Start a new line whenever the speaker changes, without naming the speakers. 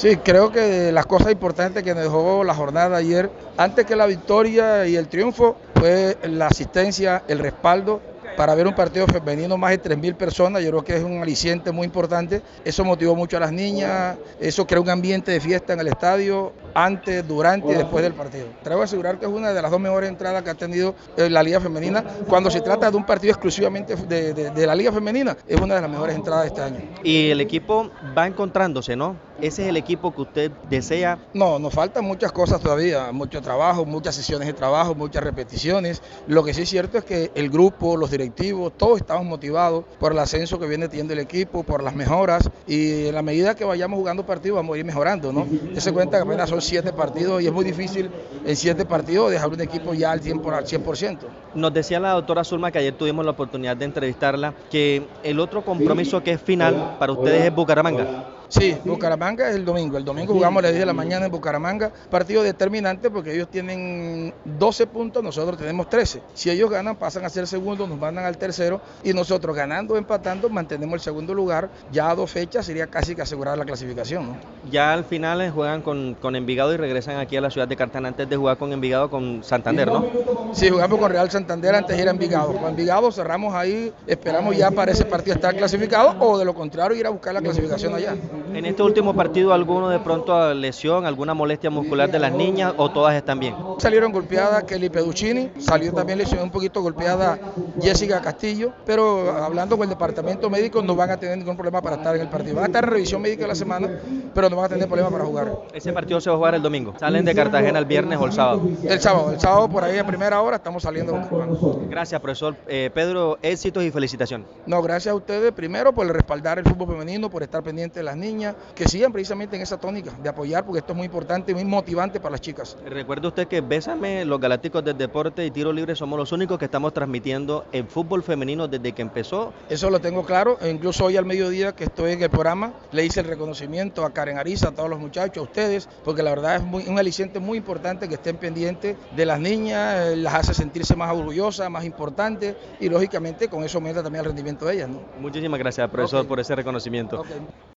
Sí, creo que las cosas importantes que nos dejó la jornada ayer, antes que la victoria y el triunfo, fue la asistencia, el respaldo para ver un partido femenino más de 3.000 personas, yo creo que es un aliciente muy importante. Eso motivó mucho a las niñas, eso creó un ambiente de fiesta en el estadio, antes, durante y después del partido. Traigo a asegurar que es una de las dos mejores entradas que ha tenido eh, la Liga Femenina. Cuando se trata de un partido exclusivamente de, de la Liga Femenina, es una de las mejores entradas de este año.
Y el equipo va encontrándose, ¿no? ¿Ese es el equipo que usted desea?
No, nos faltan muchas cosas todavía, mucho trabajo, muchas sesiones de trabajo, muchas repeticiones. Lo que sí es cierto es que el grupo, los todos estamos motivados por el ascenso que viene teniendo el equipo, por las mejoras y en la medida que vayamos jugando partidos vamos a ir mejorando, ¿no? Se cuenta que apenas son siete partidos y es muy difícil en siete partidos dejar un equipo ya al 100%.
Nos decía la doctora Zulma que ayer tuvimos la oportunidad de entrevistarla que el otro compromiso que es final para ustedes es Bucaramanga.
Sí, Bucaramanga es el domingo. El domingo jugamos a las 10 de la mañana en Bucaramanga. Partido determinante porque ellos tienen 12 puntos, nosotros tenemos 13. Si ellos ganan, pasan a ser segundo, nos mandan al tercero. Y nosotros ganando o empatando, mantenemos el segundo lugar. Ya a dos fechas sería casi que asegurar la clasificación.
Ya al final juegan con, con Envigado y regresan aquí a la ciudad de Cartagena antes de jugar con Envigado con Santander, ¿no?
Sí, jugamos con Real Santander antes de ir a Envigado. Con Envigado cerramos ahí, esperamos ya para ese partido estar clasificado o de lo contrario ir a buscar la clasificación allá.
En este último partido, ¿alguno de pronto lesión, alguna molestia muscular de las niñas o todas están bien?
Salieron golpeadas Kelly Peduccini, salió también lesionada un poquito golpeada Jessica Castillo, pero hablando con el departamento médico no van a tener ningún problema para estar en el partido. Van a estar en revisión médica la semana, pero no van a tener problema para jugar.
¿Ese partido se va a jugar el domingo? ¿Salen de Cartagena el viernes o el sábado?
El sábado, el sábado por ahí a primera hora estamos saliendo.
Gracias, profesor. Eh, Pedro, éxitos y felicitaciones.
No, gracias a ustedes primero por respaldar el fútbol femenino, por estar pendiente de las niñas que sigan precisamente en esa tónica de apoyar, porque esto es muy importante y muy motivante para las chicas.
Recuerde usted que Bésame, los Galácticos del Deporte y Tiro Libre somos los únicos que estamos transmitiendo el fútbol femenino desde que empezó.
Eso lo tengo claro, e incluso hoy al mediodía que estoy en el programa, le hice el reconocimiento a Karen Ariza, a todos los muchachos, a ustedes, porque la verdad es muy, un aliciente muy importante que estén pendientes de las niñas, eh, las hace sentirse más orgullosas, más importantes y lógicamente con eso aumenta también el rendimiento de ellas. ¿no?
Muchísimas gracias, profesor, por ese reconocimiento.